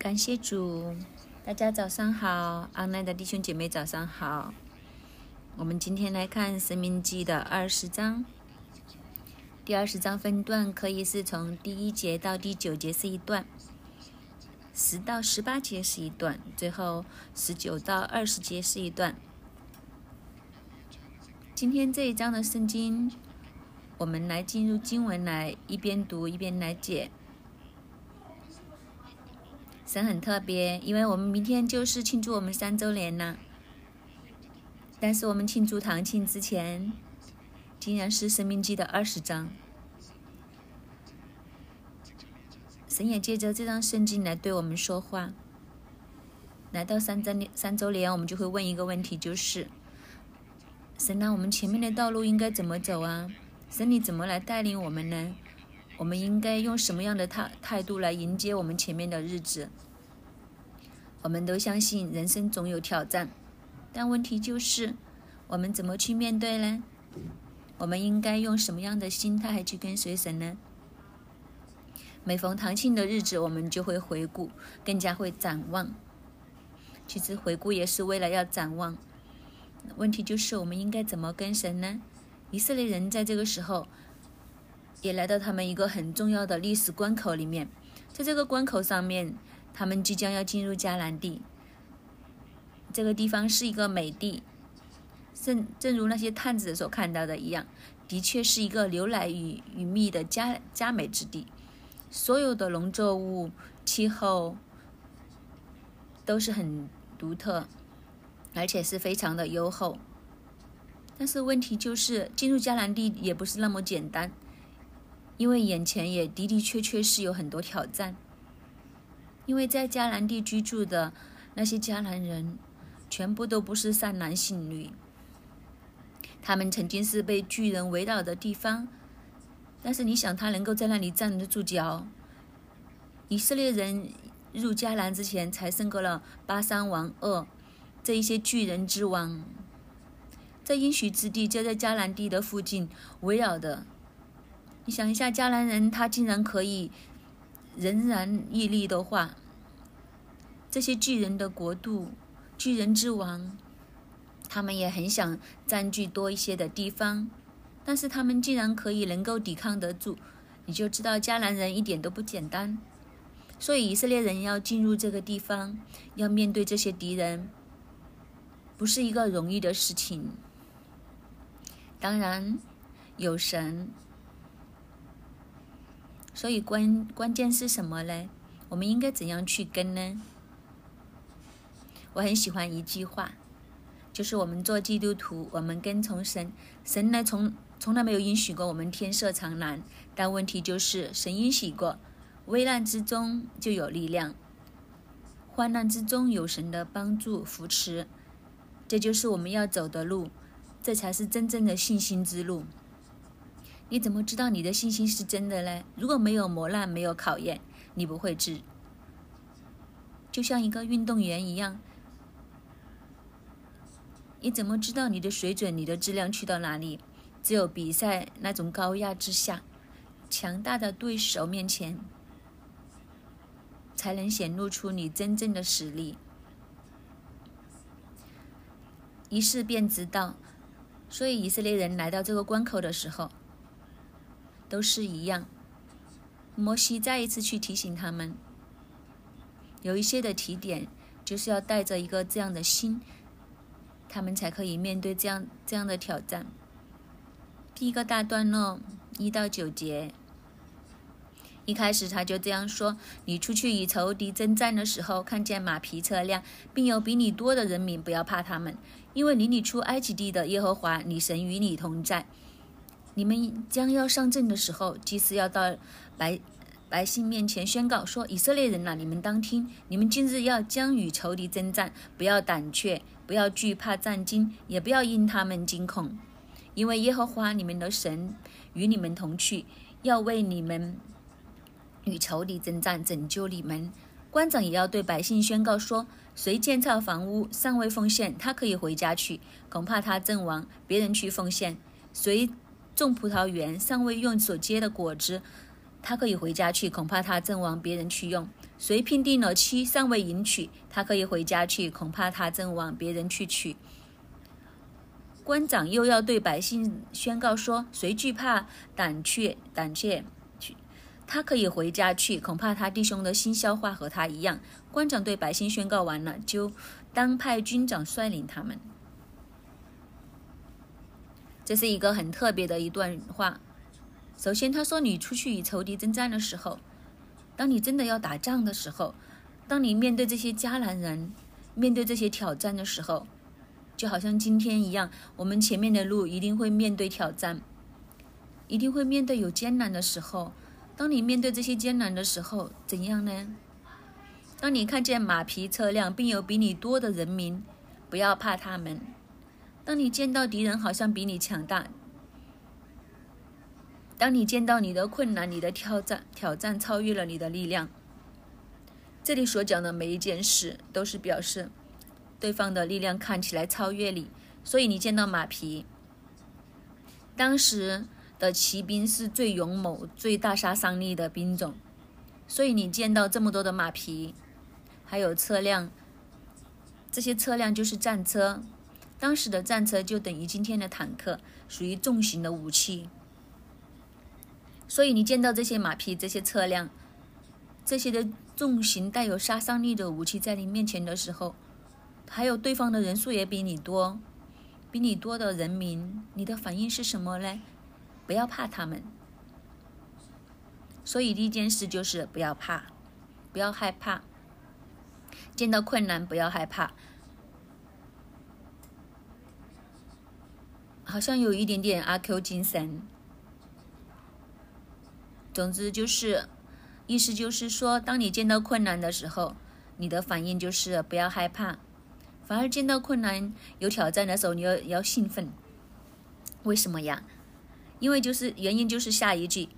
感谢主，大家早上好，阿奈的弟兄姐妹早上好。我们今天来看《生命记》的二十章，第二十章分段可以是从第一节到第九节是一段，十到十八节是一段，最后十九到二十节是一段。今天这一章的圣经，我们来进入经文来一边读一边来解。神很特别，因为我们明天就是庆祝我们三周年了。但是我们庆祝堂庆之前，竟然是《生命记》的二十章。神也借着这张圣经来对我们说话。来到三周年，三周年，我们就会问一个问题，就是：神啊，我们前面的道路应该怎么走啊？神，你怎么来带领我们呢？我们应该用什么样的态态度来迎接我们前面的日子？我们都相信人生总有挑战，但问题就是我们怎么去面对呢？我们应该用什么样的心态去跟随神呢？每逢唐庆的日子，我们就会回顾，更加会展望。其实回顾也是为了要展望。问题就是我们应该怎么跟神呢？以色列人在这个时候。也来到他们一个很重要的历史关口里面，在这个关口上面，他们即将要进入迦南地。这个地方是一个美地，正正如那些探子所看到的一样，的确是一个牛奶与与蜜的佳佳美之地。所有的农作物、气候都是很独特，而且是非常的优厚。但是问题就是进入迦南地也不是那么简单。因为眼前也的的确确是有很多挑战，因为在迦南地居住的那些迦南人，全部都不是善男信女，他们曾经是被巨人围绕的地方，但是你想他能够在那里站得住脚？以色列人入迦南之前才胜过了巴山王二这一些巨人之王，在应许之地就在迦南地的附近围绕的。想一下，迦南人他竟然可以仍然屹立的话，这些巨人的国度、巨人之王，他们也很想占据多一些的地方，但是他们竟然可以能够抵抗得住，你就知道迦南人一点都不简单。所以以色列人要进入这个地方，要面对这些敌人，不是一个容易的事情。当然，有神。所以关关键是什么呢？我们应该怎样去跟呢？我很喜欢一句话，就是我们做基督徒，我们跟从神，神呢从从来没有允许过我们天色常蓝，但问题就是神允许过，危难之中就有力量，患难之中有神的帮助扶持，这就是我们要走的路，这才是真正的信心之路。你怎么知道你的信心是真的呢？如果没有磨难，没有考验，你不会知。就像一个运动员一样，你怎么知道你的水准、你的质量去到哪里？只有比赛那种高压之下，强大的对手面前，才能显露出你真正的实力。一试便知道。所以以色列人来到这个关口的时候。都是一样。摩西再一次去提醒他们，有一些的提点，就是要带着一个这样的心，他们才可以面对这样这样的挑战。第一个大段落一到九节，一开始他就这样说：“你出去与仇敌征战的时候，看见马匹车辆，并有比你多的人民，不要怕他们，因为领你出埃及地的耶和华，你神与你同在。”你们将要上阵的时候，祭司要到百百姓面前宣告说：“以色列人呐，你们当听！你们今日要将与仇敌征战，不要胆怯，不要惧怕战惊，也不要因他们惊恐，因为耶和华你们的神与你们同去，要为你们与仇敌征战，拯救你们。”官长也要对百姓宣告说：“谁建造房屋尚未奉献，他可以回家去，恐怕他阵亡，别人去奉献。谁？”种葡萄园尚未用所结的果子，他可以回家去，恐怕他正往别人去用。谁聘定了妻尚未迎娶，他可以回家去，恐怕他正往别人去娶。官长又要对百姓宣告说：谁惧怕胆怯胆怯去，他可以回家去，恐怕他弟兄的心消化和他一样。官长对百姓宣告完了，就当派军长率领他们。这是一个很特别的一段话。首先，他说：“你出去与仇敌征战的时候。”当你真的要打仗的时候，当你面对这些迦南人，面对这些挑战的时候，就好像今天一样，我们前面的路一定会面对挑战，一定会面对有艰难的时候。当你面对这些艰难的时候，怎样呢？当你看见马匹、车辆，并有比你多的人民，不要怕他们；当你见到敌人好像比你强大。当你见到你的困难、你的挑战、挑战超越了你的力量，这里所讲的每一件事都是表示对方的力量看起来超越你。所以你见到马匹，当时的骑兵是最勇猛、最大杀伤力的兵种，所以你见到这么多的马匹，还有车辆，这些车辆就是战车，当时的战车就等于今天的坦克，属于重型的武器。所以你见到这些马匹、这些车辆、这些的重型带有杀伤力的武器在你面前的时候，还有对方的人数也比你多，比你多的人民，你的反应是什么呢？不要怕他们。所以第一件事就是不要怕，不要害怕。见到困难不要害怕，好像有一点点阿 Q 精神。总之就是，意思就是说，当你见到困难的时候，你的反应就是不要害怕，反而见到困难、有挑战的时候，你要要兴奋。为什么呀？因为就是原因就是下一句，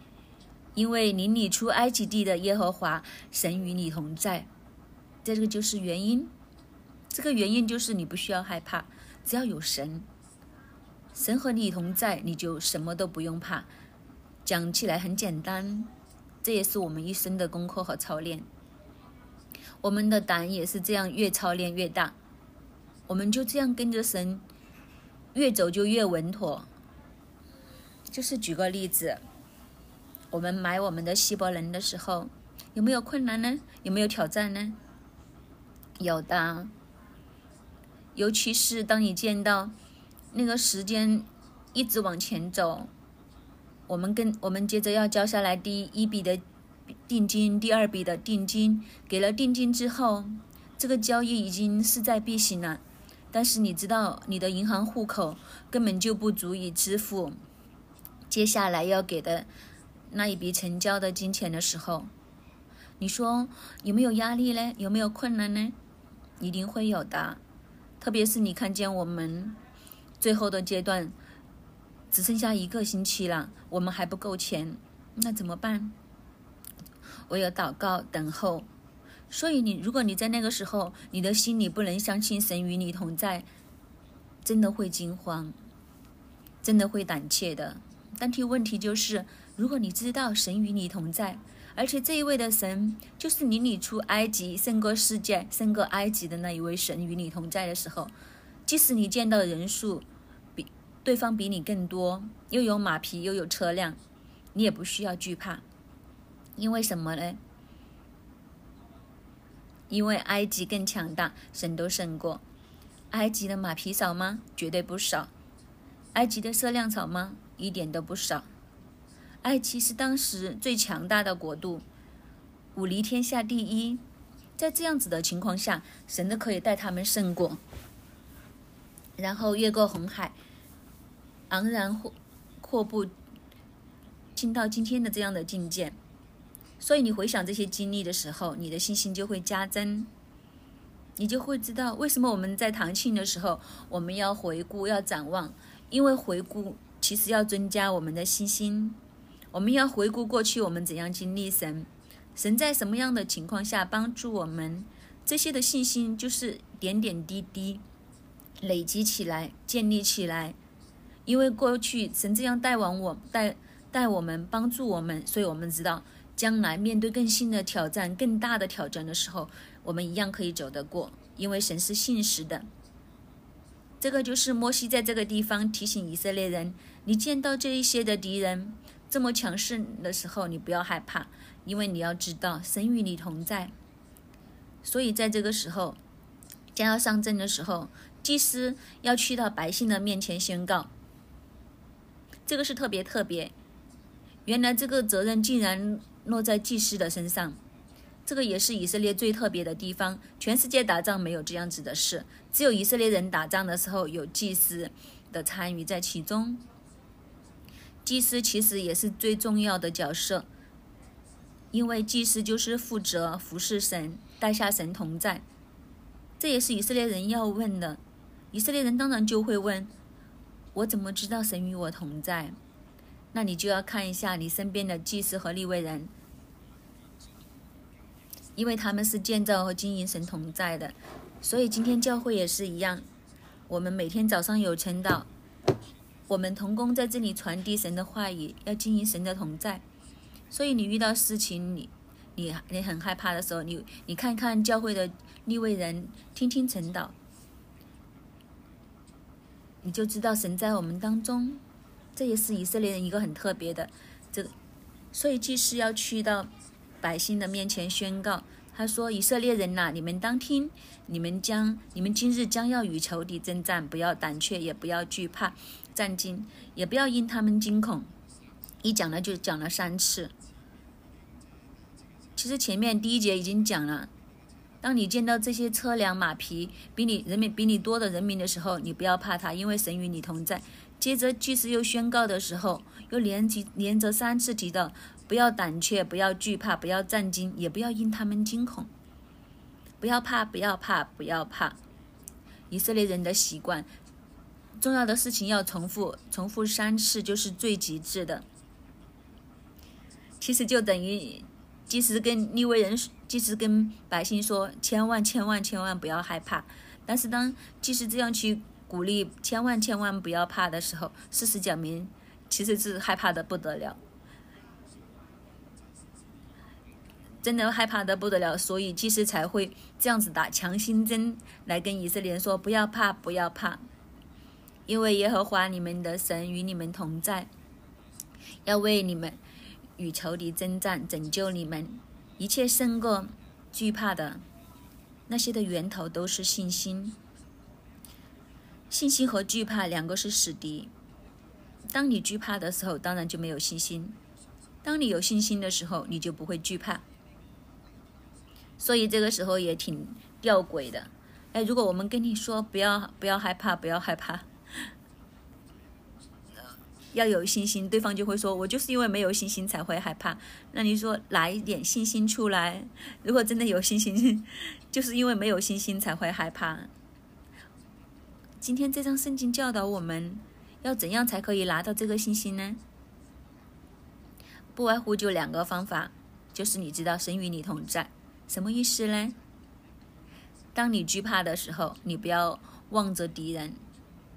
因为领你出埃及地的耶和华神与你同在，这个就是原因。这个原因就是你不需要害怕，只要有神，神和你同在，你就什么都不用怕。讲起来很简单，这也是我们一生的功课和操练。我们的胆也是这样，越操练越大。我们就这样跟着神，越走就越稳妥。就是举个例子，我们买我们的希伯伦的时候，有没有困难呢？有没有挑战呢？有的。尤其是当你见到那个时间一直往前走。我们跟我们接着要交下来第一笔的定金，第二笔的定金，给了定金之后，这个交易已经势在必行了。但是你知道，你的银行户口根本就不足以支付接下来要给的那一笔成交的金钱的时候，你说有没有压力呢？有没有困难呢？一定会有的。特别是你看见我们最后的阶段。只剩下一个星期了，我们还不够钱，那怎么办？我有祷告等候。所以你，如果你在那个时候，你的心里不能相信神与你同在，真的会惊慌，真的会胆怯的。但提问题就是，如果你知道神与你同在，而且这一位的神就是领你出埃及、胜过世界、胜过埃及的那一位神与你同在的时候，即使你见到人数，对方比你更多，又有马匹，又有车辆，你也不需要惧怕，因为什么呢？因为埃及更强大，神都胜过。埃及的马匹少吗？绝对不少。埃及的车辆少吗？一点都不少。埃及是当时最强大的国度，武力天下第一。在这样子的情况下，神都可以带他们胜过，然后越过红海。昂然阔阔步，进到今天的这样的境界，所以你回想这些经历的时候，你的信心就会加增，你就会知道为什么我们在唐庆的时候，我们要回顾、要展望，因为回顾其实要增加我们的信心。我们要回顾过去我们怎样经历神，神在什么样的情况下帮助我们，这些的信心就是点点滴滴累积起来、建立起来。因为过去神这样带往我带带我们帮助我们，所以我们知道将来面对更新的挑战、更大的挑战的时候，我们一样可以走得过，因为神是信实的。这个就是摩西在这个地方提醒以色列人：你见到这一些的敌人这么强势的时候，你不要害怕，因为你要知道神与你同在。所以在这个时候，将要上阵的时候，祭司要去到百姓的面前宣告。这个是特别特别，原来这个责任竟然落在祭司的身上。这个也是以色列最特别的地方，全世界打仗没有这样子的事，只有以色列人打仗的时候有祭司的参与在其中。祭司其实也是最重要的角色，因为祭司就是负责服侍神，带下神同在。这也是以色列人要问的，以色列人当然就会问：我怎么知道神与我同在？那你就要看一下你身边的祭司和立位人。因为他们是建造和经营神同在的，所以今天教会也是一样。我们每天早上有晨祷，我们同工在这里传递神的话语，要经营神的同在。所以你遇到事情，你你你很害怕的时候，你你看看教会的立位人，听听晨祷，你就知道神在我们当中。这也是以色列人一个很特别的这个，所以祭司要去到。百姓的面前宣告，他说：“以色列人呐，你们当听，你们将你们今日将要与仇敌征战，不要胆怯，也不要惧怕，战惊，也不要因他们惊恐。”一讲了就讲了三次。其实前面第一节已经讲了，当你见到这些车辆马匹比你人民比你多的人民的时候，你不要怕他，因为神与你同在。接着祭司又宣告的时候，又连提连着三次提到。不要胆怯，不要惧怕，不要战惊，也不要因他们惊恐。不要怕，不要怕，不要怕。以色列人的习惯，重要的事情要重复，重复三次就是最极致的。其实就等于，即使跟利未人，即使跟百姓说，千万千万千万不要害怕。但是当即使这样去鼓励，千万千万不要怕的时候，事实讲明，其实是害怕的不得了。真的害怕的不得了，所以祭司才会这样子打强心针来跟以色列人说：“不要怕，不要怕，因为耶和华你们的神与你们同在，要为你们与仇敌征战，拯救你们。一切胜过惧怕的那些的源头都是信心。信心和惧怕两个是死敌。当你惧怕的时候，当然就没有信心；当你有信心的时候，你就不会惧怕。”所以这个时候也挺吊诡的，哎，如果我们跟你说不要不要害怕，不要害怕，要有信心，对方就会说，我就是因为没有信心才会害怕。那你说拿一点信心出来，如果真的有信心，就是因为没有信心才会害怕。今天这张圣经教导我们要怎样才可以拿到这个信心呢？不外乎就两个方法，就是你知道神与你同在。什么意思呢？当你惧怕的时候，你不要望着敌人，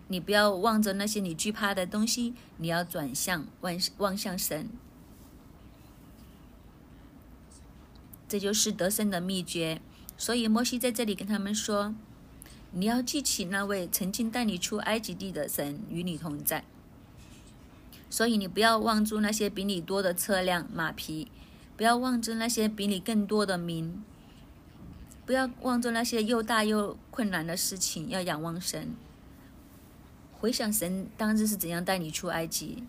你不要望着那些你惧怕的东西，你要转向望望向神。这就是得胜的秘诀。所以摩西在这里跟他们说：“你要记起那位曾经带你出埃及地的神与你同在。所以你不要望住那些比你多的车辆马匹。”不要望着那些比你更多的民，不要望着那些又大又困难的事情，要仰望神。回想神当日是怎样带你出埃及。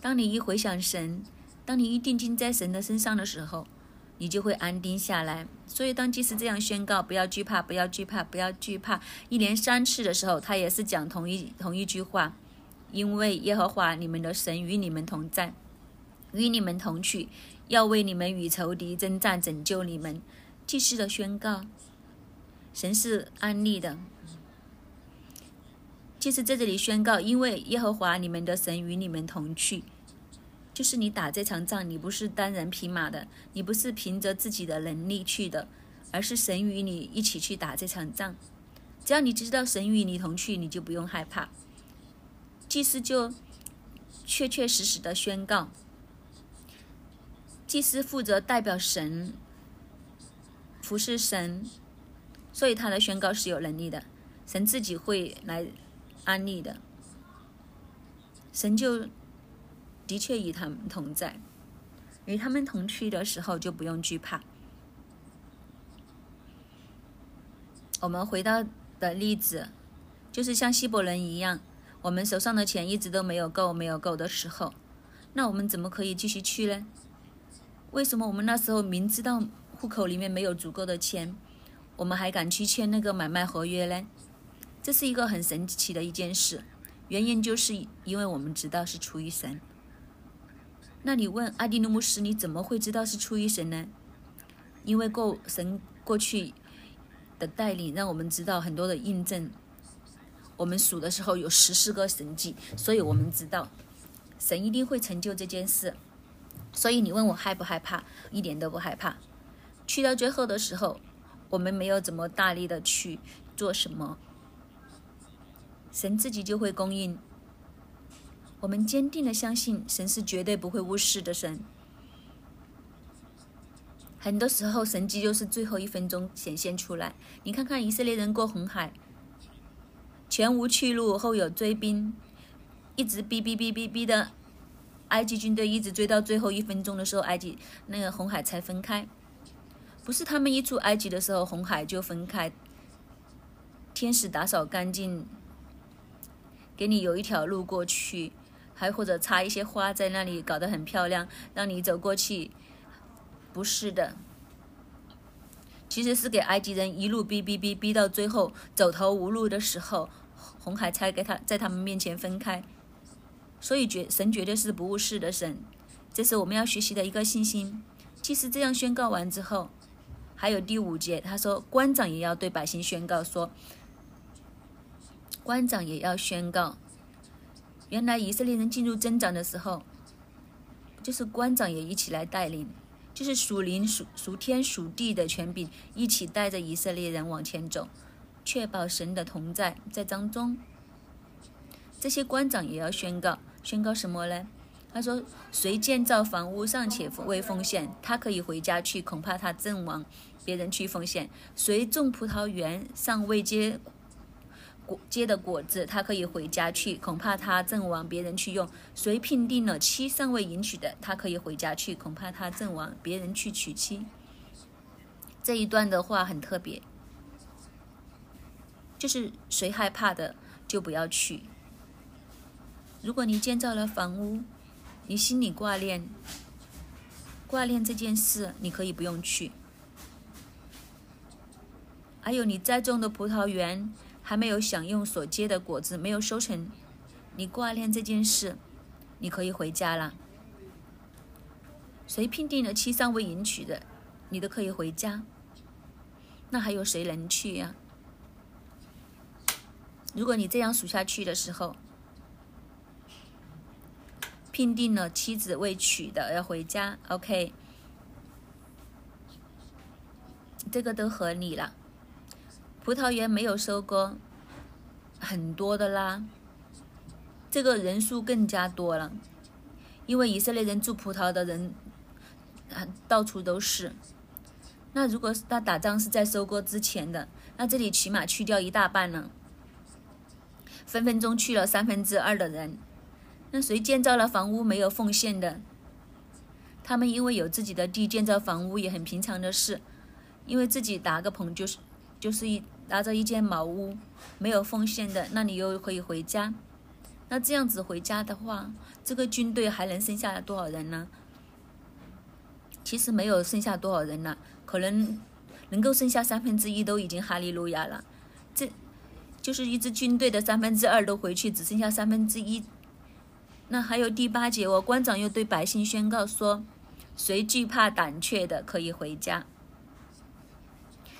当你一回想神，当你一定睛在神的身上的时候，你就会安定下来。所以当祭司这样宣告：“不要惧怕，不要惧怕，不要惧怕。”一连三次的时候，他也是讲同一同一句话：“因为耶和华你们的神与你们同在，与你们同去。”要为你们与仇敌征战，拯救你们。祭司的宣告，神是安利的。祭司在这里宣告，因为耶和华你们的神与你们同去，就是你打这场仗，你不是单人匹马的，你不是凭着自己的能力去的，而是神与你一起去打这场仗。只要你知道神与你同去，你就不用害怕。祭司就确确实实的宣告。祭司负责代表神服侍神，所以他的宣告是有能力的。神自己会来安利的，神就的确与他们同在，与他们同去的时候就不用惧怕。我们回到的例子，就是像希伯伦一样，我们手上的钱一直都没有够，没有够的时候，那我们怎么可以继续去呢？为什么我们那时候明知道户口里面没有足够的钱，我们还敢去签那个买卖合约呢？这是一个很神奇的一件事，原因就是因为我们知道是出于神。那你问阿迪努姆斯，你怎么会知道是出于神呢？因为过神过去的带领，让我们知道很多的印证。我们数的时候有十四个神迹，所以我们知道神一定会成就这件事。所以你问我害不害怕？一点都不害怕。去到最后的时候，我们没有怎么大力的去做什么，神自己就会供应。我们坚定的相信，神是绝对不会无视的神。很多时候，神迹就是最后一分钟显现出来。你看看以色列人过红海，前无去路，后有追兵，一直逼逼逼逼逼的。埃及军队一直追到最后一分钟的时候，埃及那个红海才分开。不是他们一出埃及的时候，红海就分开。天使打扫干净，给你有一条路过去，还或者插一些花在那里，搞得很漂亮，让你走过去。不是的，其实是给埃及人一路逼逼逼逼到最后走投无路的时候，红海才给他在他们面前分开。所以，绝神绝对是不误事的神，这是我们要学习的一个信心。祭司这样宣告完之后，还有第五节，他说官长也要对百姓宣告说，官长也要宣告。原来以色列人进入增长的时候，就是官长也一起来带领，就是属灵属属天属地的权柄一起带着以色列人往前走，确保神的同在在当中。这些官长也要宣告。宣告什么呢？他说：“谁建造房屋尚且未奉献，他可以回家去，恐怕他阵亡。别人去奉献。谁种葡萄园尚未结果结的果子，他可以回家去，恐怕他阵亡。别人去用。谁聘定了妻尚未迎娶的，他可以回家去，恐怕他阵亡。别人去娶妻。”这一段的话很特别，就是谁害怕的就不要去。如果你建造了房屋，你心里挂念，挂念这件事，你可以不用去。还有你栽种的葡萄园还没有享用所结的果子，没有收成，你挂念这件事，你可以回家了。谁聘定了七三未迎娶的，你都可以回家。那还有谁能去呀？如果你这样数下去的时候，聘定了妻子未娶的要回家，OK，这个都合理了。葡萄园没有收割，很多的啦，这个人数更加多了，因为以色列人种葡萄的人啊到处都是。那如果是他打仗是在收割之前的，那这里起码去掉一大半了，分分钟去了三分之二的人。那谁建造了房屋没有奉献的？他们因为有自己的地建造房屋也很平常的事，因为自己搭个棚就是就是一拿着一间茅屋，没有奉献的，那你又可以回家。那这样子回家的话，这个军队还能剩下多少人呢？其实没有剩下多少人了，可能能够剩下三分之一都已经哈利路亚了。这就是一支军队的三分之二都回去，只剩下三分之一。那还有第八节，我官长又对百姓宣告说：“谁惧怕胆怯的，可以回家。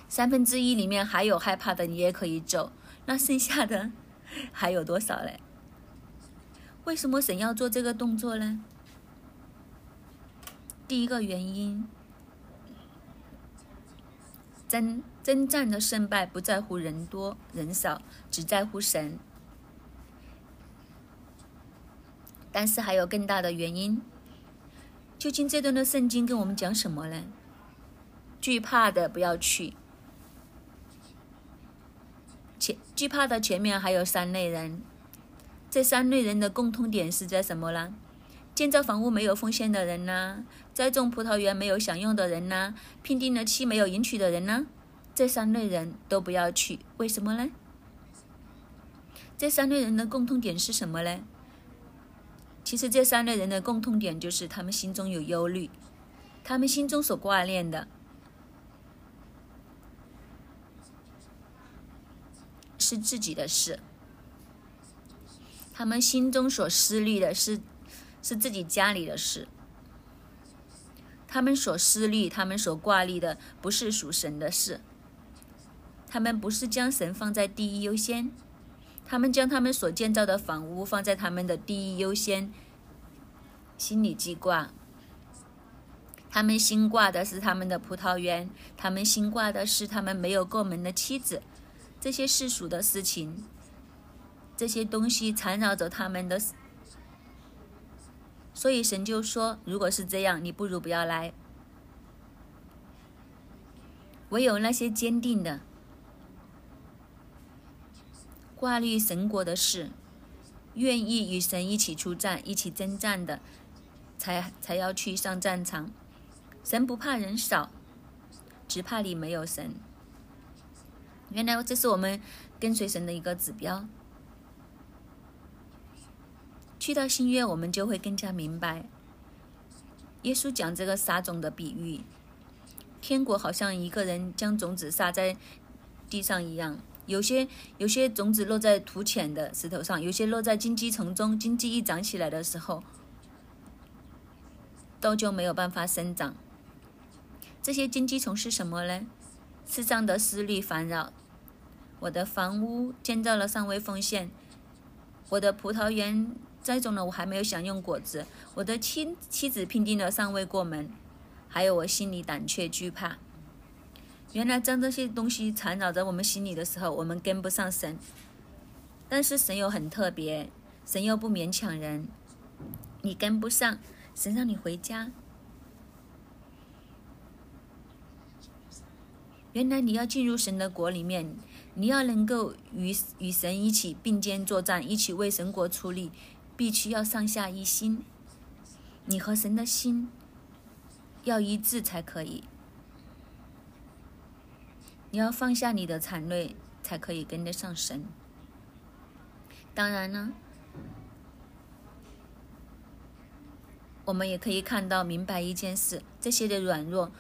三分之一里面还有害怕的，你也可以走。那剩下的还有多少嘞？为什么神要做这个动作呢？第一个原因，征征战的胜败不在乎人多人少，只在乎神。”但是还有更大的原因，究竟这段的圣经跟我们讲什么呢？惧怕的不要去。前惧怕的前面还有三类人，这三类人的共通点是在什么呢？建造房屋没有奉献的人呢，栽种葡萄园没有享用的人呢，聘定了妻没有迎娶的人呢，这三类人都不要去。为什么呢？这三类人的共通点是什么呢？其实这三类人的共通点就是他们心中有忧虑，他们心中所挂念的是自己的事，他们心中所思虑的是是自己家里的事，他们所思虑、他们所挂虑的不是属神的事，他们不是将神放在第一优先。他们将他们所建造的房屋放在他们的第一优先心理记挂，他们心挂的是他们的葡萄园，他们心挂的是他们没有过门的妻子，这些世俗的事情，这些东西缠绕着他们的，所以神就说：如果是这样，你不如不要来，唯有那些坚定的。挂虑神国的事，愿意与神一起出战、一起征战的，才才要去上战场。神不怕人少，只怕你没有神。原来这是我们跟随神的一个指标。去到新约，我们就会更加明白，耶稣讲这个撒种的比喻，天国好像一个人将种子撒在地上一样。有些有些种子落在土浅的石头上，有些落在荆棘丛中。荆棘一长起来的时候，都就没有办法生长。这些荆棘丛是什么呢？世上的思虑烦扰。我的房屋建造了尚未奉献，我的葡萄园栽种了我还没有享用果子，我的妻妻子聘定了尚未过门，还有我心里胆怯惧怕。原来将这些东西缠绕在我们心里的时候，我们跟不上神。但是神又很特别，神又不勉强人。你跟不上，神让你回家。原来你要进入神的国里面，你要能够与与神一起并肩作战，一起为神国出力，必须要上下一心。你和神的心要一致才可以。你要放下你的残累，才可以跟得上神。当然呢，我们也可以看到明白一件事：这些的软弱，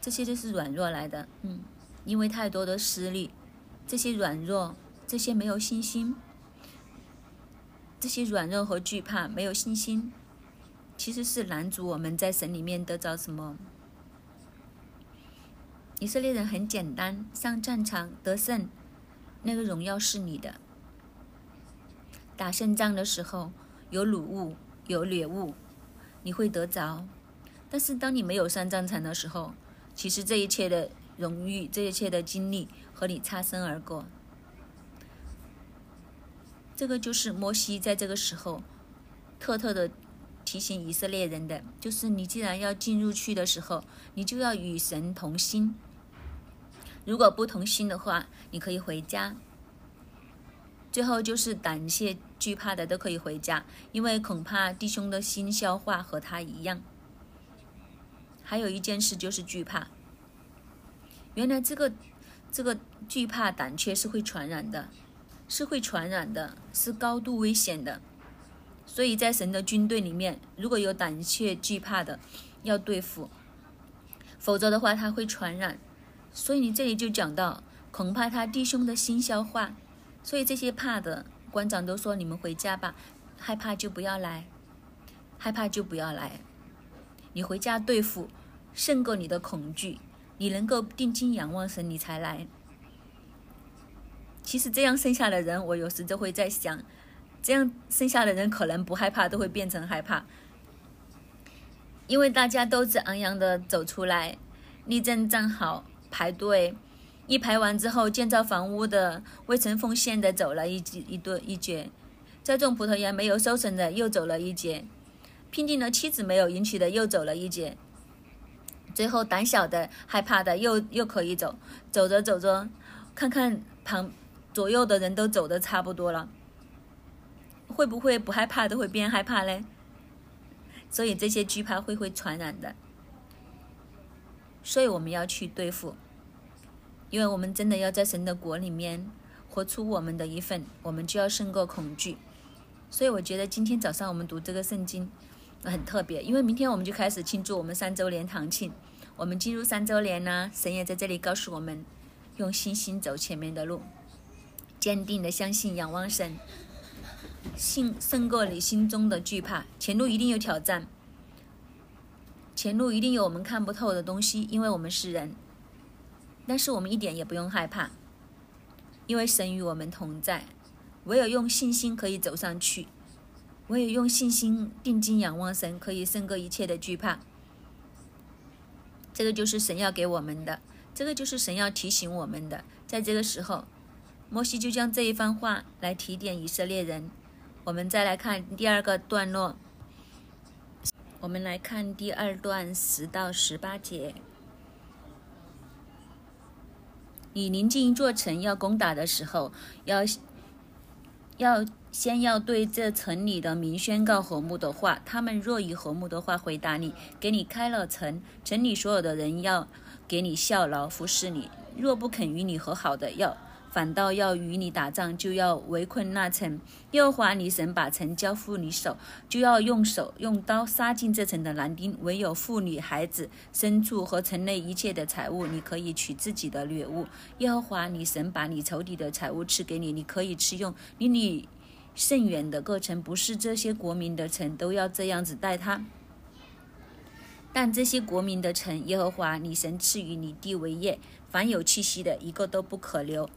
这些都是软弱来的。嗯，因为太多的失利，这些软弱，这些没有信心，这些软弱和惧怕，没有信心，其实是拦阻我们在神里面得着什么。以色列人很简单，上战场得胜，那个荣耀是你的。打胜仗的时候有掳物，有掠物，你会得着。但是当你没有上战场的时候，其实这一切的荣誉，这一切的经历和你擦身而过。这个就是摩西在这个时候特特的提醒以色列人的，就是你既然要进入去的时候，你就要与神同心。如果不同心的话，你可以回家。最后就是胆怯惧怕的都可以回家，因为恐怕弟兄的心消化和他一样。还有一件事就是惧怕。原来这个这个惧怕胆怯是会传染的，是会传染的，是高度危险的。所以在神的军队里面，如果有胆怯惧怕的，要对付，否则的话他会传染。所以你这里就讲到，恐怕他弟兄的心消化，所以这些怕的官长都说：“你们回家吧，害怕就不要来，害怕就不要来。你回家对付，胜过你的恐惧。你能够定睛仰望神，你才来。其实这样剩下的人，我有时就会在想，这样剩下的人可能不害怕，都会变成害怕，因为大家斗志昂扬的走出来，立正站好。”排队，一排完之后，建造房屋的未曾奉献的走了一一一对一截，栽种葡萄园没有收成的又走了一截，拼尽了妻子没有迎娶的又走了一截，最后胆小的、害怕的又又可以走，走着走着，看看旁左右的人都走的差不多了，会不会不害怕的会变害怕嘞？所以这些惧怕会会传染的，所以我们要去对付，因为我们真的要在神的国里面活出我们的一份，我们就要胜过恐惧。所以我觉得今天早上我们读这个圣经很特别，因为明天我们就开始庆祝我们三周年堂庆。我们进入三周年呢，神也在这里告诉我们，用信心走前面的路，坚定的相信仰望神。信胜过你心中的惧怕，前路一定有挑战，前路一定有我们看不透的东西，因为我们是人。但是我们一点也不用害怕，因为神与我们同在。唯有用信心可以走上去，我也用信心定睛仰望神，可以胜过一切的惧怕。这个就是神要给我们的，这个就是神要提醒我们的。在这个时候，摩西就将这一番话来提点以色列人。我们再来看第二个段落，我们来看第二段十到十八节。你临近一座城要攻打的时候，要要先要对这城里的民宣告和睦的话。他们若以和睦的话回答你，给你开了城，城里所有的人要给你效劳服侍你；若不肯与你和好的，要。反倒要与你打仗，就要围困那城。耶和华你神把城交付你手，就要用手用刀杀尽这城的男丁。唯有妇女、孩子、牲畜和城内一切的财物，你可以取自己的掠物。耶和华你神把你仇敌的财物赐给你，你可以吃用。你你甚远的各城，不是这些国民的城，都要这样子待他。但这些国民的城，耶和华你神赐予你地为业，凡有气息的，一个都不可留。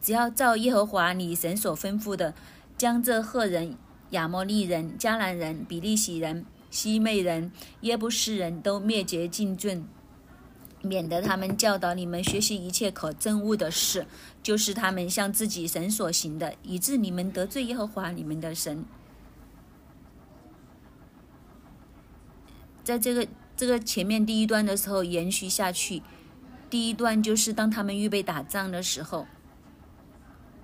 只要照耶和华你神所吩咐的，将这赫人、亚摩利人、迦南人、比利洗人、西昧人、耶布斯人都灭绝尽尽，免得他们教导你们学习一切可憎恶的事，就是他们向自己神所行的，以致你们得罪耶和华你们的神。在这个这个前面第一段的时候延续下去，第一段就是当他们预备打仗的时候。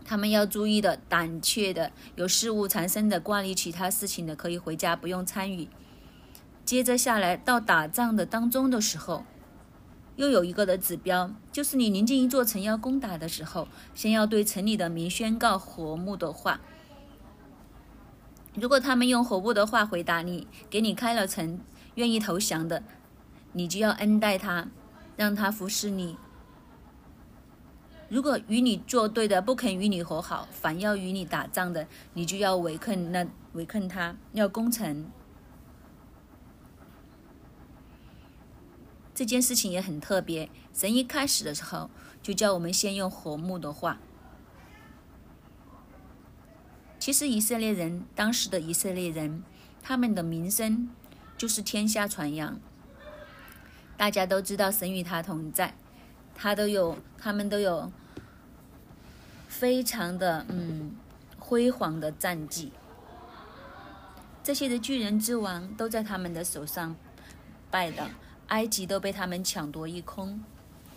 他们要注意的，胆怯的，有事物缠身的，挂虑其他事情的，可以回家不用参与。接着下来到打仗的当中的时候，又有一个的指标，就是你临近一座城要攻打的时候，先要对城里的民宣告和睦的话。如果他们用和睦的话回答你，给你开了城，愿意投降的，你就要恩待他，让他服侍你。如果与你作对的不肯与你和好，反要与你打仗的，你就要围困那围困他，要攻城。这件事情也很特别。神一开始的时候就叫我们先用和睦的话。其实以色列人当时的以色列人，他们的名声就是天下传扬，大家都知道神与他同在。他都有，他们都有非常的嗯辉煌的战绩。这些的巨人之王都在他们的手上败的，埃及都被他们抢夺一空。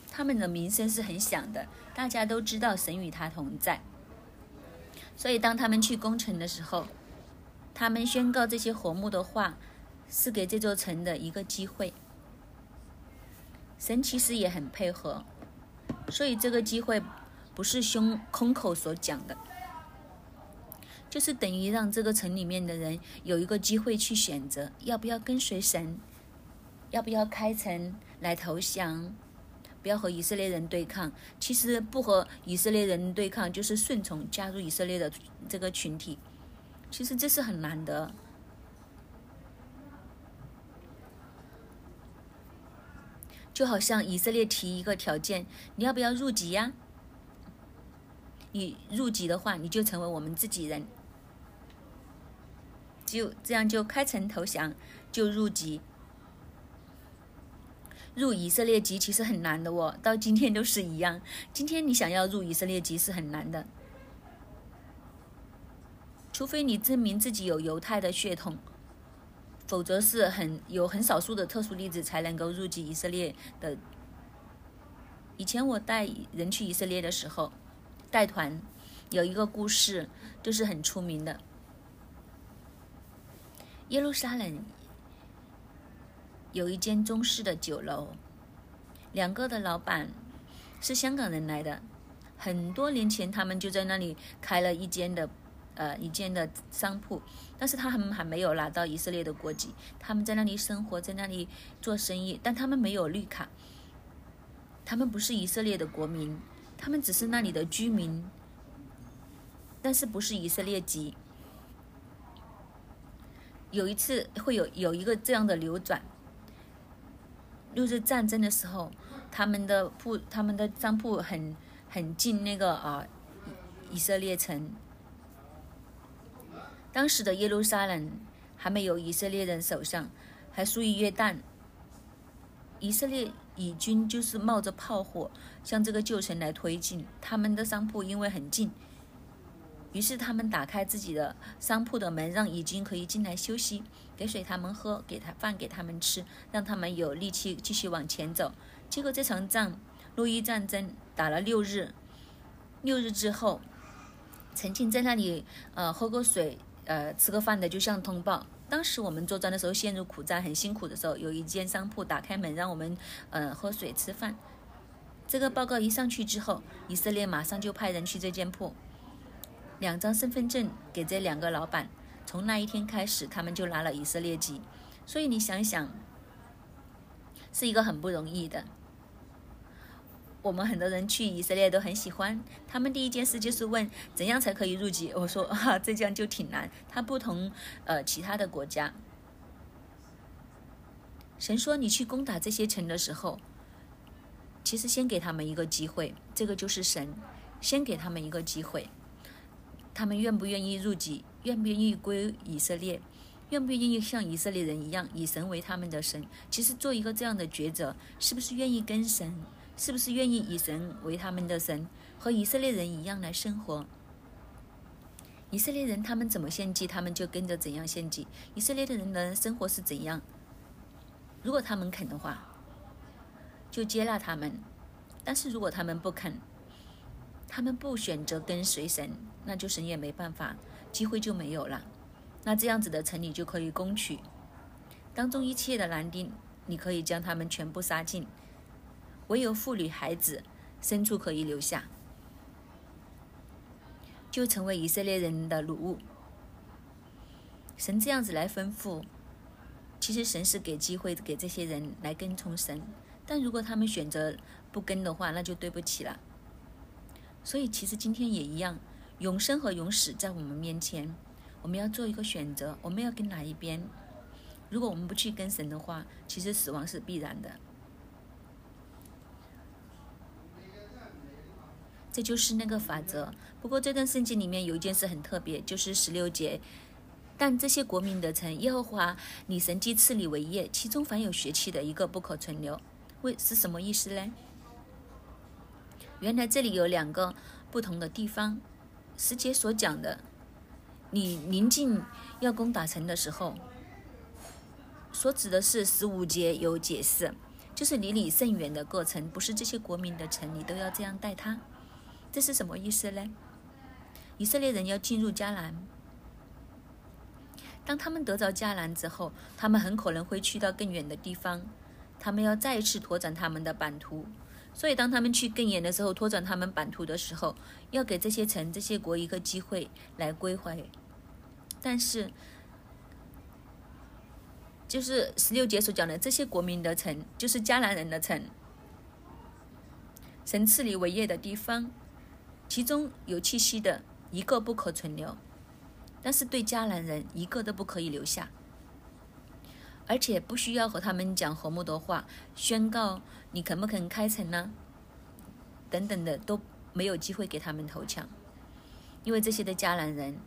他们的名声是很响的，大家都知道神与他同在。所以当他们去攻城的时候，他们宣告这些和睦的话，是给这座城的一个机会。神其实也很配合。所以这个机会不是胸空口所讲的，就是等于让这个城里面的人有一个机会去选择要不要跟随神，要不要开城来投降，不要和以色列人对抗。其实不和以色列人对抗，就是顺从加入以色列的这个群体。其实这是很难的。就好像以色列提一个条件，你要不要入籍呀？你入籍的话，你就成为我们自己人，就这样就开城投降，就入籍。入以色列籍其实很难的哦，到今天都是一样。今天你想要入以色列籍是很难的，除非你证明自己有犹太的血统，否则是很有很少数的特殊例子才能够入籍以色列的。以前我带人去以色列的时候，带团有一个故事，就是很出名的。耶路撒冷有一间中式的酒楼，两个的老板是香港人来的，很多年前他们就在那里开了一间的呃一间的商铺，但是他们还没有拿到以色列的国籍，他们在那里生活，在那里做生意，但他们没有绿卡。他们不是以色列的国民，他们只是那里的居民，但是不是以色列籍。有一次会有有一个这样的流转，六日战争的时候，他们的铺他们的商铺很很近那个啊以色列城，当时的耶路撒冷还没有以色列人手上，还属于约旦，以色列。以军就是冒着炮火向这个旧城来推进，他们的商铺因为很近，于是他们打开自己的商铺的门，让以军可以进来休息，给水他们喝，给他饭给他们吃，让他们有力气继续往前走。结果这场仗，路易战争打了六日，六日之后，曾经在那里呃喝过水、呃吃个饭的就向通报。当时我们作战的时候陷入苦战，很辛苦的时候，有一间商铺打开门让我们，呃，喝水吃饭。这个报告一上去之后，以色列马上就派人去这间铺，两张身份证给这两个老板。从那一天开始，他们就拿了以色列籍。所以你想想，是一个很不容易的。我们很多人去以色列都很喜欢，他们第一件事就是问怎样才可以入籍。我说啊，这样就挺难。它不同呃其他的国家，神说你去攻打这些城的时候，其实先给他们一个机会，这个就是神先给他们一个机会，他们愿不愿意入籍，愿不愿意归以色列，愿不愿意像以色列人一样以神为他们的神？其实做一个这样的抉择，是不是愿意跟神？是不是愿意以神为他们的神，和以色列人一样来生活？以色列人他们怎么献祭，他们就跟着怎样献祭。以色列的人的生活是怎样？如果他们肯的话，就接纳他们；但是如果他们不肯，他们不选择跟随神，那就神也没办法，机会就没有了。那这样子的城里就可以攻取，当中一切的男丁，你可以将他们全部杀尽。唯有妇女、孩子、牲畜可以留下，就成为以色列人的奴物。神这样子来吩咐，其实神是给机会给这些人来跟从神，但如果他们选择不跟的话，那就对不起了。所以其实今天也一样，永生和永死在我们面前，我们要做一个选择，我们要跟哪一边？如果我们不去跟神的话，其实死亡是必然的。这就是那个法则。不过这段圣经里面有一件事很特别，就是十六节。但这些国民的城，耶和华你神既赐你为业，其中凡有血气的，一个不可存留。为是什么意思呢？原来这里有两个不同的地方。十节所讲的，你临近要攻打城的时候，所指的是十五节有解释，就是离你甚远的过程，不是这些国民的城，你都要这样待他。这是什么意思呢？以色列人要进入迦南，当他们得着迦南之后，他们很可能会去到更远的地方，他们要再一次拓展他们的版图。所以，当他们去更远的时候，拓展他们版图的时候，要给这些城、这些国一个机会来归回。但是，就是十六节所讲的这些国民的城，就是迦南人的城，神赐你为业的地方。其中有气息的一个不可存留，但是对迦南人一个都不可以留下，而且不需要和他们讲和睦的话，宣告你肯不肯开城呢？等等的都没有机会给他们投降，因为这些的迦南人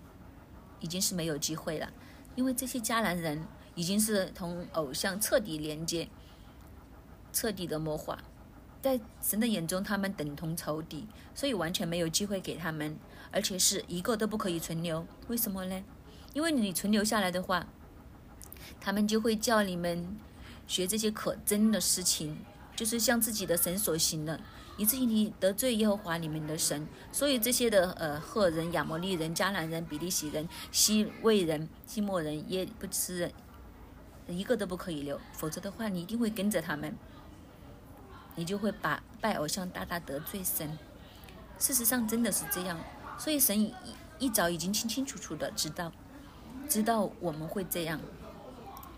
已经是没有机会了，因为这些迦南人已经是同偶像彻底连接，彻底的魔化。在神的眼中，他们等同仇敌，所以完全没有机会给他们，而且是一个都不可以存留。为什么呢？因为你存留下来的话，他们就会叫你们学这些可憎的事情，就是向自己的神所行的，以至于你得罪耶和华你们的神。所以这些的呃赫人、亚摩利人、迦南人、比利洗人、西魏人、西莫人、耶不吃人，一个都不可以留，否则的话你一定会跟着他们，你就会把拜偶像大大得罪神。事实上真的是这样，所以神一一早已经清清楚楚的知道，知道我们会这样。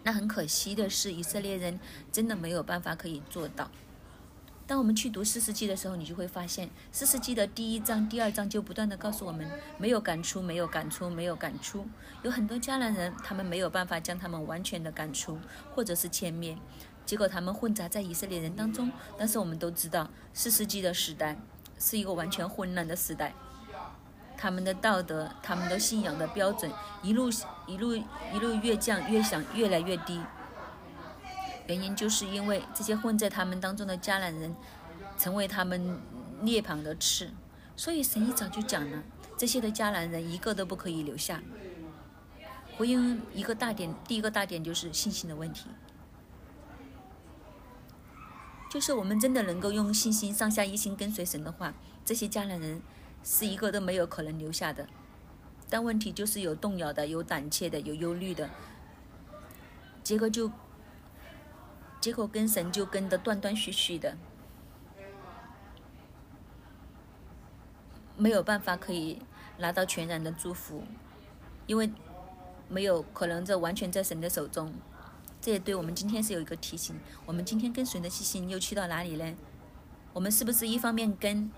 那很可惜的是，以色列人真的没有办法可以做到。当我们去读四世纪的时候，你就会发现，四世纪的第一章、第二章就不断的告诉我们，没有赶出，没有赶出，没有赶出。有很多迦南人，他们没有办法将他们完全的赶出，或者是歼灭，结果他们混杂在以色列人当中。但是我们都知道，四世纪的时代是一个完全混乱的时代。他们的道德，他们的信仰的标准，一路一路一路越降越想越来越低。原因就是因为这些混在他们当中的迦南人，成为他们涅槃的刺。所以神一早就讲了，这些的迦南人一个都不可以留下。回应一个大点，第一个大点就是信心的问题，就是我们真的能够用信心上下一心跟随神的话，这些迦南人。是一个都没有可能留下的，但问题就是有动摇的，有胆怯的，有忧虑的，结果就，结果跟神就跟的断断续续的，没有办法可以拿到全然的祝福，因为没有可能这完全在神的手中，这也对我们今天是有一个提醒，我们今天跟随的信心又去到哪里呢？我们是不是一方面跟？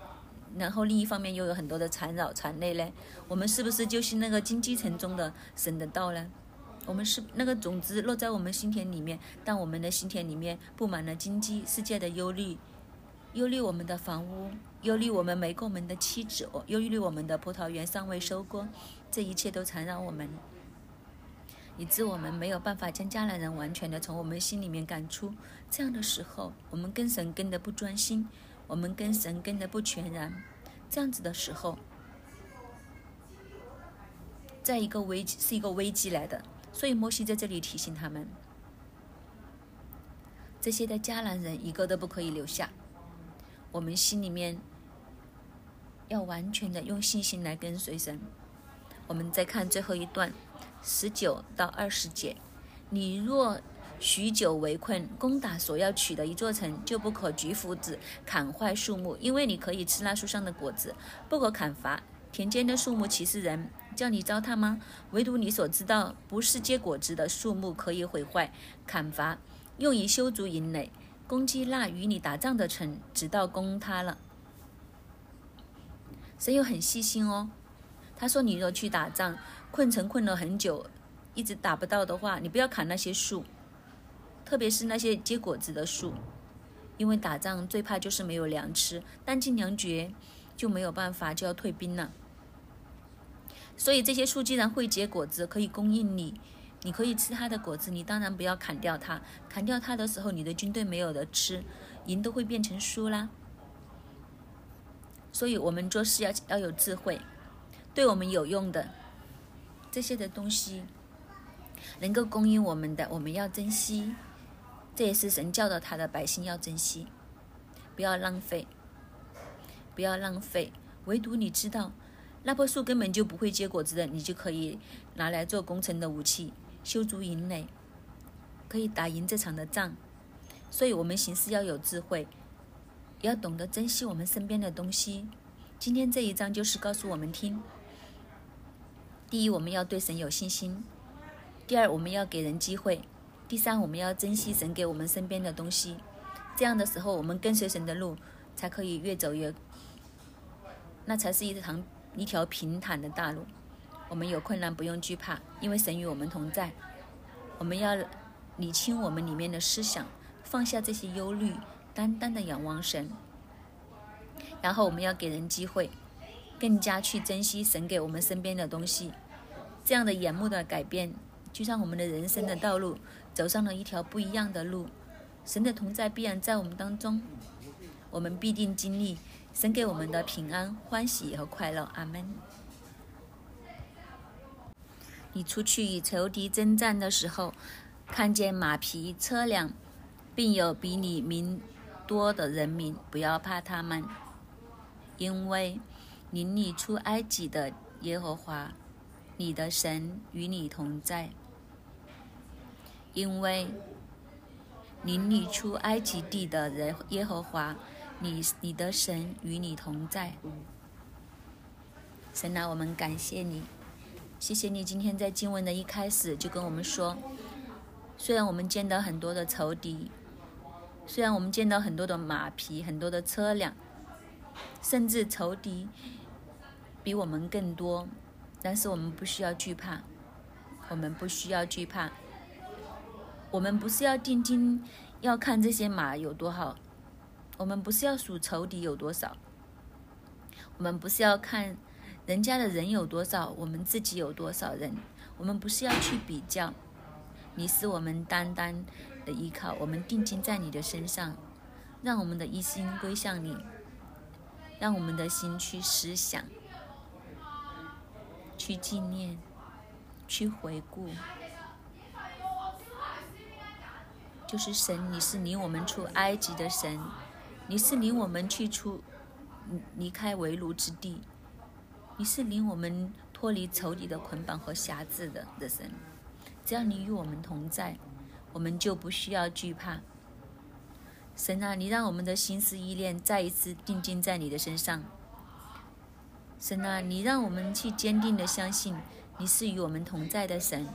然后另一方面又有很多的缠绕缠累嘞，我们是不是就是那个荆棘丛中的神的道呢？我们是那个种子落在我们心田里面，但我们的心田里面布满了荆棘，世界的忧虑，忧虑我们的房屋，忧虑我们没过门的妻子，忧虑我们的葡萄园尚未收割，这一切都缠绕我们，以致我们没有办法将家南人完全的从我们心里面赶出。这样的时候，我们跟神跟的不专心。我们跟神跟的不全然，这样子的时候，在一个危机是一个危机来的，所以摩西在这里提醒他们，这些的迦南人一个都不可以留下。我们心里面要完全的用信心来跟随神。我们再看最后一段，十九到二十节，你若。许久围困，攻打所要取的一座城，就不可举斧子砍坏树木，因为你可以吃那树上的果子；不可砍伐田间的树木，歧视人，叫你糟蹋吗？唯独你所知道不是结果子的树木可以毁坏、砍伐，用以修筑营垒，攻击那与你打仗的城，直到攻塌了。神又很细心哦，他说：你若去打仗，困城困了很久，一直打不到的话，你不要砍那些树。特别是那些结果子的树，因为打仗最怕就是没有粮吃，弹尽粮绝就没有办法，就要退兵了。所以这些树既然会结果子，可以供应你，你可以吃它的果子，你当然不要砍掉它。砍掉它的时候，你的军队没有的吃，赢都会变成输啦。所以我们做事要要有智慧，对我们有用的这些的东西，能够供应我们的，我们要珍惜。这也是神教导他的百姓要珍惜，不要浪费，不要浪费。唯独你知道，那棵树根本就不会结果子的，你就可以拿来做工程的武器，修筑营垒，可以打赢这场的仗。所以，我们行事要有智慧，要懂得珍惜我们身边的东西。今天这一章就是告诉我们听：第一，我们要对神有信心；第二，我们要给人机会。第三，我们要珍惜神给我们身边的东西，这样的时候，我们跟随神的路才可以越走越，那才是一条一条平坦的大路。我们有困难不用惧怕，因为神与我们同在。我们要理清我们里面的思想，放下这些忧虑，单单的仰望神。然后我们要给人机会，更加去珍惜神给我们身边的东西。这样的眼目的改变，就像我们的人生的道路。走上了一条不一样的路，神的同在必然在我们当中，我们必定经历神给我们的平安、欢喜和快乐。阿门。你出去与仇敌征战的时候，看见马匹、车辆，并有比你民多的人民，不要怕他们，因为领你出埃及的耶和华，你的神与你同在。因为领你出埃及地的人耶和华，你你的神与你同在。神啊，我们感谢你，谢谢你今天在经文的一开始就跟我们说，虽然我们见到很多的仇敌，虽然我们见到很多的马匹、很多的车辆，甚至仇敌比我们更多，但是我们不需要惧怕，我们不需要惧怕。我们不是要定睛要看这些马有多好，我们不是要数仇敌有多少，我们不是要看人家的人有多少，我们自己有多少人，我们不是要去比较。你是我们单单的依靠，我们定睛在你的身上，让我们的一心归向你，让我们的心去思想，去纪念，去回顾。就是神，你是领我们出埃及的神，你是领我们去出离开为奴之地，你是领我们脱离仇敌的捆绑和辖制的的神。只要你与我们同在，我们就不需要惧怕。神啊，你让我们的心思意念再一次定睛在你的身上。神啊，你让我们去坚定的相信你是与我们同在的神，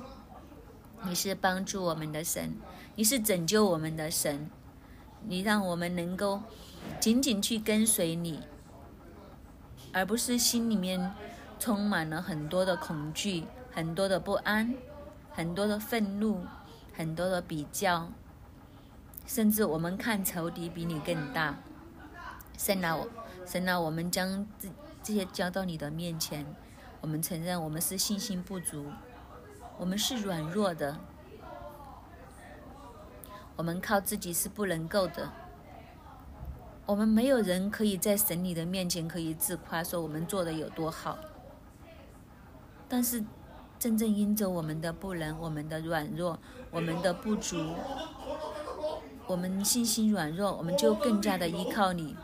你是帮助我们的神。你是拯救我们的神，你让我们能够紧紧去跟随你，而不是心里面充满了很多的恐惧、很多的不安、很多的愤怒、很多的比较，甚至我们看仇敌比你更大。神啊，神啊，我们将这这些交到你的面前，我们承认我们是信心不足，我们是软弱的。我们靠自己是不能够的，我们没有人可以在神你的面前可以自夸说我们做的有多好。但是，真正因着我们的不能、我们的软弱、我们的不足，我们信心软弱，我们就更加的依靠你，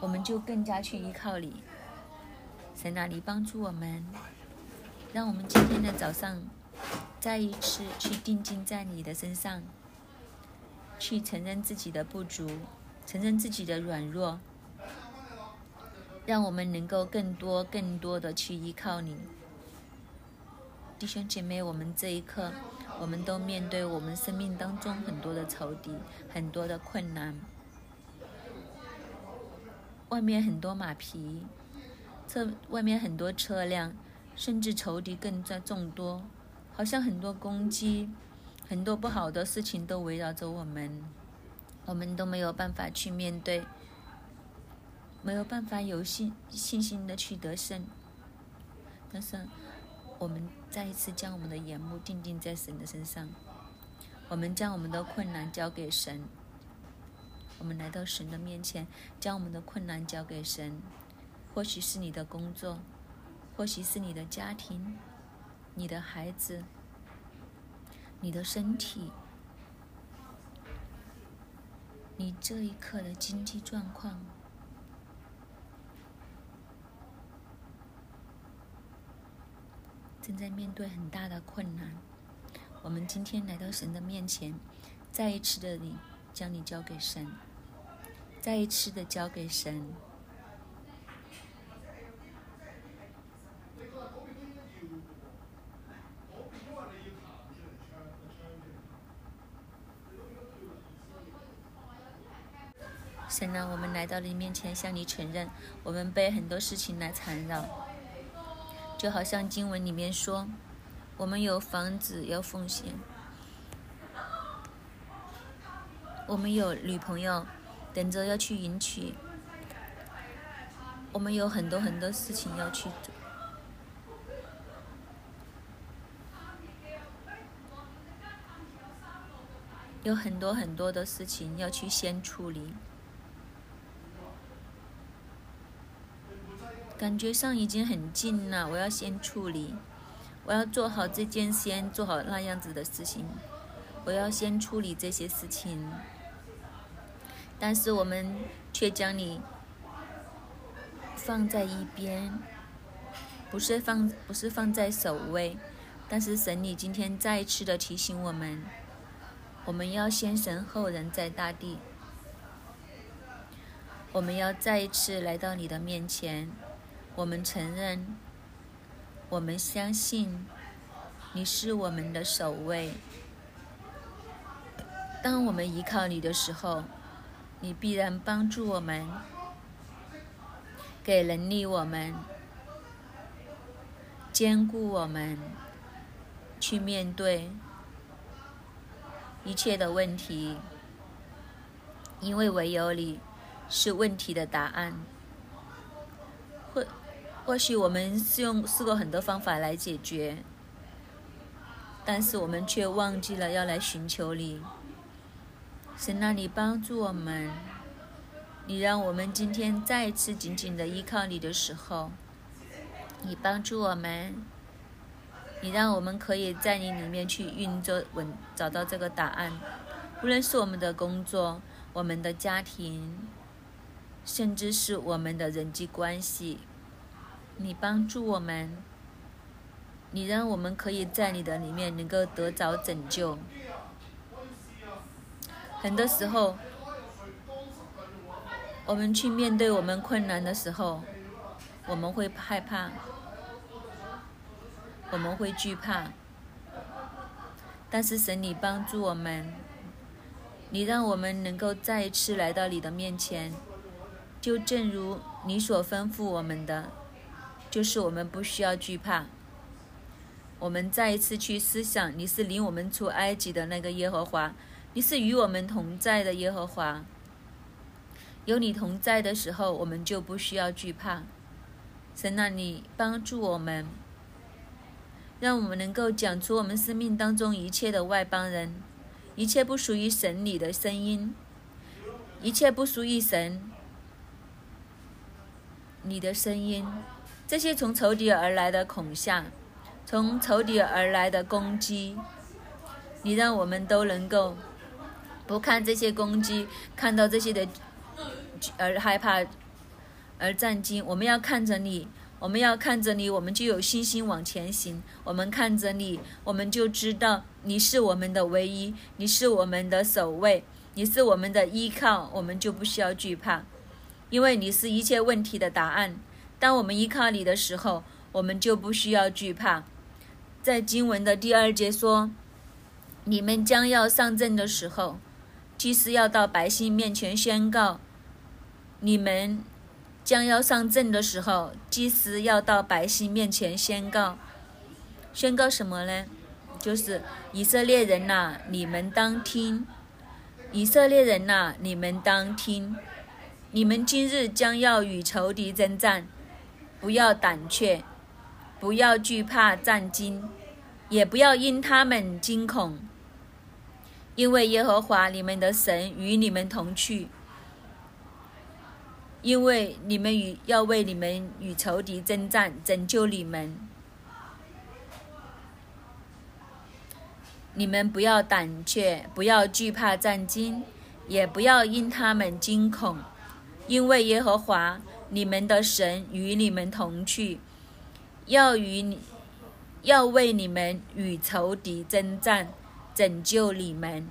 我们就更加去依靠你。神啊，你帮助我们，让我们今天的早上再一次去定睛在你的身上。去承认自己的不足，承认自己的软弱，让我们能够更多、更多的去依靠你，弟兄姐妹。我们这一刻，我们都面对我们生命当中很多的仇敌，很多的困难，外面很多马匹，这外面很多车辆，甚至仇敌更加众多，好像很多攻击。很多不好的事情都围绕着我们，我们都没有办法去面对，没有办法有信信心的去得胜。但是，我们再一次将我们的眼目定定在神的身上，我们将我们的困难交给神，我们来到神的面前，将我们的困难交给神。或许是你的工作，或许是你的家庭，你的孩子。你的身体，你这一刻的经济状况，正在面对很大的困难。我们今天来到神的面前，再一次的你将你交给神，再一次的交给神。神啊，我们来到你面前，向你承认，我们被很多事情来缠绕，就好像经文里面说，我们有房子要奉献，我们有女朋友等着要去迎娶，我们有很多很多事情要去做，有很多很多的事情要去先处理。感觉上已经很近了，我要先处理，我要做好这件，先做好那样子的事情，我要先处理这些事情。但是我们却将你放在一边，不是放不是放在首位。但是神，你今天再一次的提醒我们，我们要先神后人，在大地。我们要再一次来到你的面前，我们承认，我们相信你是我们的守卫。当我们依靠你的时候，你必然帮助我们，给能力我们，兼顾我们，去面对一切的问题，因为唯有你。是问题的答案，或许我们是用试过很多方法来解决，但是我们却忘记了要来寻求你。神啊，你帮助我们，你让我们今天再次紧紧的依靠你的时候，你帮助我们，你让我们可以在你里面去运作稳，找到这个答案。无论是我们的工作，我们的家庭。甚至是我们的人际关系，你帮助我们，你让我们可以在你的里面能够得着拯救。很多时候，我们去面对我们困难的时候，我们会害怕，我们会惧怕。但是神，你帮助我们，你让我们能够再一次来到你的面前。就正如你所吩咐我们的，就是我们不需要惧怕。我们再一次去思想，你是领我们出埃及的那个耶和华，你是与我们同在的耶和华。有你同在的时候，我们就不需要惧怕。神啊，你帮助我们，让我们能够讲出我们生命当中一切的外邦人，一切不属于神你的声音，一切不属于神。你的声音，这些从仇敌而来的恐吓，从仇敌而来的攻击，你让我们都能够不看这些攻击，看到这些的而害怕而战惊。我们要看着你，我们要看着你，我们就有信心往前行。我们看着你，我们就知道你是我们的唯一，你是我们的守卫，你是我们的依靠，我们就不需要惧怕。因为你是一切问题的答案，当我们依靠你的时候，我们就不需要惧怕。在经文的第二节说：“你们将要上阵的时候，祭司要到百姓面前宣告。你们将要上阵的时候，祭司要到百姓面前宣告。宣告什么呢？就是以色列人呐，你们当听；以色列人呐，你们当听。”你们今日将要与仇敌征战，不要胆怯，不要惧怕战惊，也不要因他们惊恐，因为耶和华你们的神与你们同去，因为你们与要为你们与仇敌征战，拯救你们。你们不要胆怯，不要惧怕战惊，也不要因他们惊恐。因为耶和华你们的神与你们同去，要与你，要为你们与仇敌征战，拯救你们。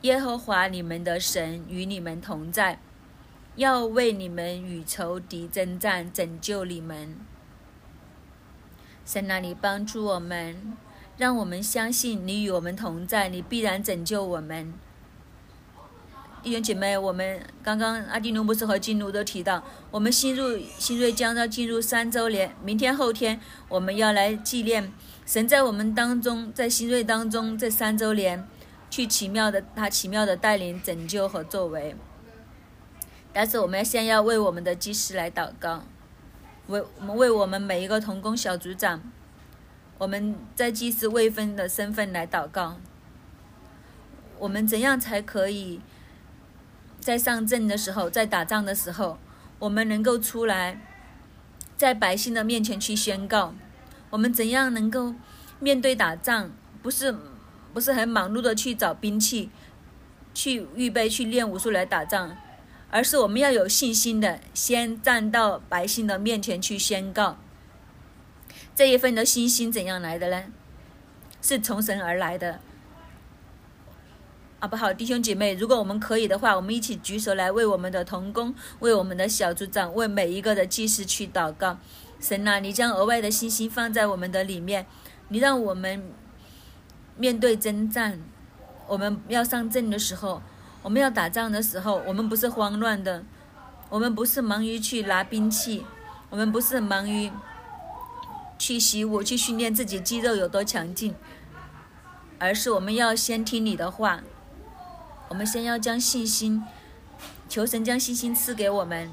耶和华你们的神与你们同在，要为你们与仇敌征战，拯救你们。神那里帮助我们，让我们相信你与我们同在，你必然拯救我们。弟兄姐妹，我们刚刚阿迪努牧师和金奴都提到，我们新入新锐将要进入三周年，明天后天我们要来纪念神在我们当中，在新锐当中这三周年，去奇妙的他奇妙的带领、拯救和作为。但是我们先要为我们的祭司来祷告，为我们为我们每一个童工小组长，我们在祭司未分的身份来祷告，我们怎样才可以？在上阵的时候，在打仗的时候，我们能够出来，在百姓的面前去宣告，我们怎样能够面对打仗？不是不是很忙碌的去找兵器，去预备去练武术来打仗，而是我们要有信心的，先站到百姓的面前去宣告。这一份的信心怎样来的呢？是从神而来的。好不好，弟兄姐妹？如果我们可以的话，我们一起举手来为我们的童工、为我们的小组长、为每一个的祭司去祷告。神啊，你将额外的信心放在我们的里面，你让我们面对征战，我们要上阵的时候，我们要打仗的时候，我们不是慌乱的，我们不是忙于去拿兵器，我们不是忙于去习武、去训练自己肌肉有多强劲，而是我们要先听你的话。我们先要将信心，求神将信心赐给我们，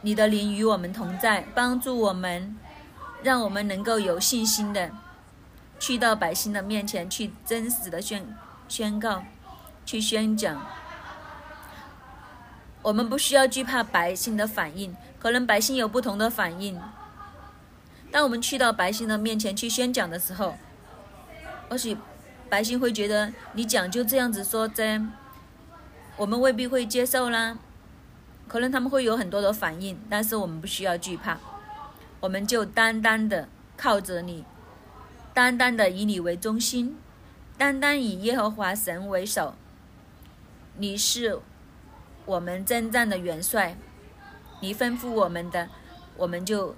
你的灵与我们同在，帮助我们，让我们能够有信心的去到百姓的面前去真实的宣宣告，去宣讲。我们不需要惧怕百姓的反应，可能百姓有不同的反应。当我们去到百姓的面前去宣讲的时候，或许百姓会觉得你讲就这样子说真。我们未必会接受啦，可能他们会有很多的反应，但是我们不需要惧怕，我们就单单的靠着你，单单的以你为中心，单单以耶和华神为首。你是我们征战的元帅，你吩咐我们的，我们就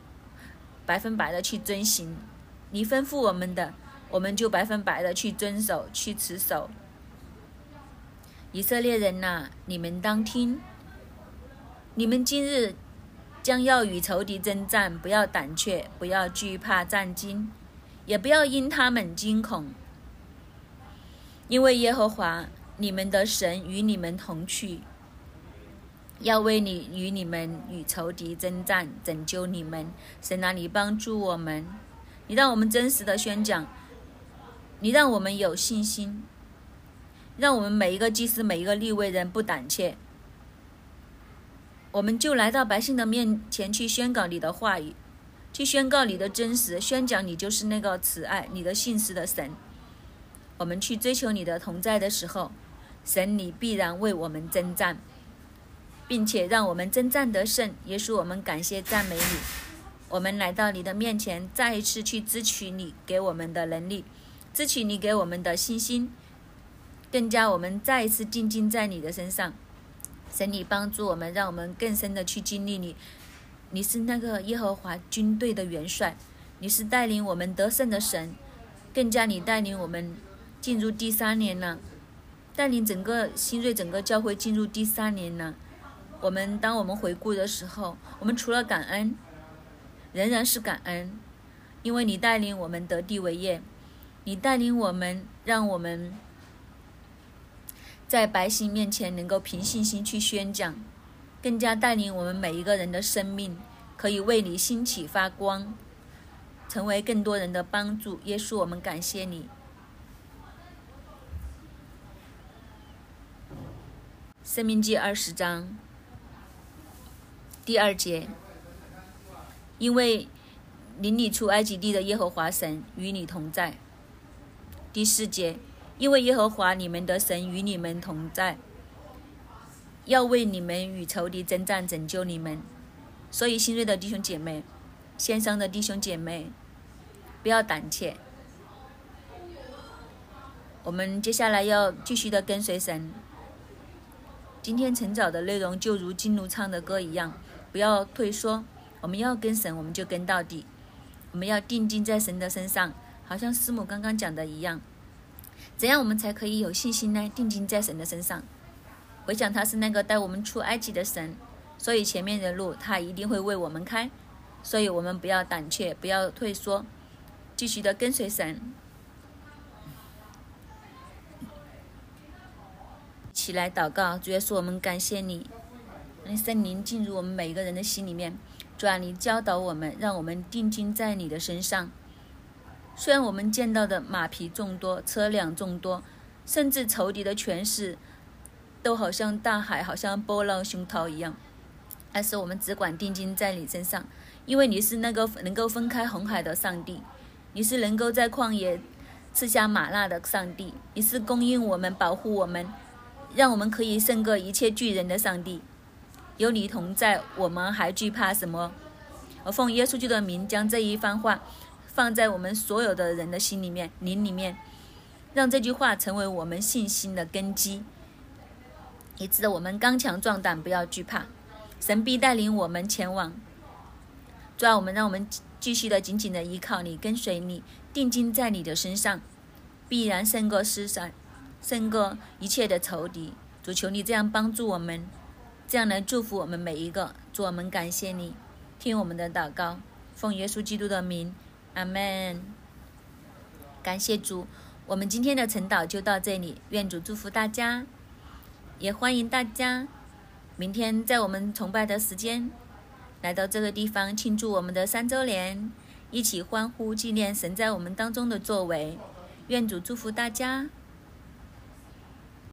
百分百的去遵行；你吩咐我们的，我们就百分百的去遵守、去持守。以色列人呐，你们当听！你们今日将要与仇敌征战，不要胆怯，不要惧怕战惊，也不要因他们惊恐，因为耶和华你们的神与你们同去，要为你与你们与仇敌征战，拯救你们。神啊，你帮助我们，你让我们真实的宣讲，你让我们有信心。让我们每一个祭司、每一个立位人不胆怯，我们就来到百姓的面前去宣告你的话语，去宣告你的真实，宣讲你就是那个慈爱、你的信实的神。我们去追求你的同在的时候，神你必然为我们征战，并且让我们征战得胜。也稣，我们感谢赞美你。我们来到你的面前，再一次去支取你给我们的能力，支取你给我们的信心。更加，我们再一次定睛在你的身上，神，你帮助我们，让我们更深的去经历你。你是那个耶和华军队的元帅，你是带领我们得胜的神。更加，你带领我们进入第三年了，带领整个新锐整个教会进入第三年了。我们当我们回顾的时候，我们除了感恩，仍然是感恩，因为你带领我们得地为业，你带领我们，让我们。在百姓面前能够凭信心去宣讲，更加带领我们每一个人的生命可以为你兴起发光，成为更多人的帮助。耶稣，我们感谢你。生命记二十章第二节，因为领你出埃及地的耶和华神与你同在。第四节。因为耶和华你们的神与你们同在，要为你们与仇敌征战，拯救你们。所以，新锐的弟兄姐妹，线上的弟兄姐妹，不要胆怯。我们接下来要继续的跟随神。今天晨早的内容就如金奴唱的歌一样，不要退缩。我们要跟神，我们就跟到底。我们要定睛在神的身上，好像师母刚刚讲的一样。怎样我们才可以有信心呢？定睛在神的身上，回想他是那个带我们出埃及的神，所以前面的路他一定会为我们开，所以我们不要胆怯，不要退缩，继续的跟随神。起来祷告，主要是我们感谢你，让圣灵进入我们每一个人的心里面，主啊，你教导我们，让我们定睛在你的身上。虽然我们见到的马匹众多，车辆众多，甚至仇敌的权势都好像大海，好像波浪汹涛一样，但是我们只管定睛在你身上，因为你是那个能够分开红海的上帝，你是能够在旷野吃下玛纳的上帝，你是供应我们、保护我们，让我们可以胜过一切巨人的上帝。有你同在，我们还惧怕什么？我奉耶稣基督的名，将这一番话放在我们所有的人的心里面、灵里面，让这句话成为我们信心的根基，以致我们刚强壮胆，不要惧怕。神必带领我们前往。主啊，我们让我们继续的紧紧的依靠你，跟随你，定睛在你的身上，必然胜过世上，胜过一切的仇敌。主求你这样帮助我们，这样来祝福我们每一个。主，我们感谢你。听我们的祷告，奉耶稣基督的名，阿门。感谢主，我们今天的晨祷就到这里，愿主祝福大家，也欢迎大家明天在我们崇拜的时间来到这个地方庆祝我们的三周年，一起欢呼纪念神在我们当中的作为。愿主祝福大家。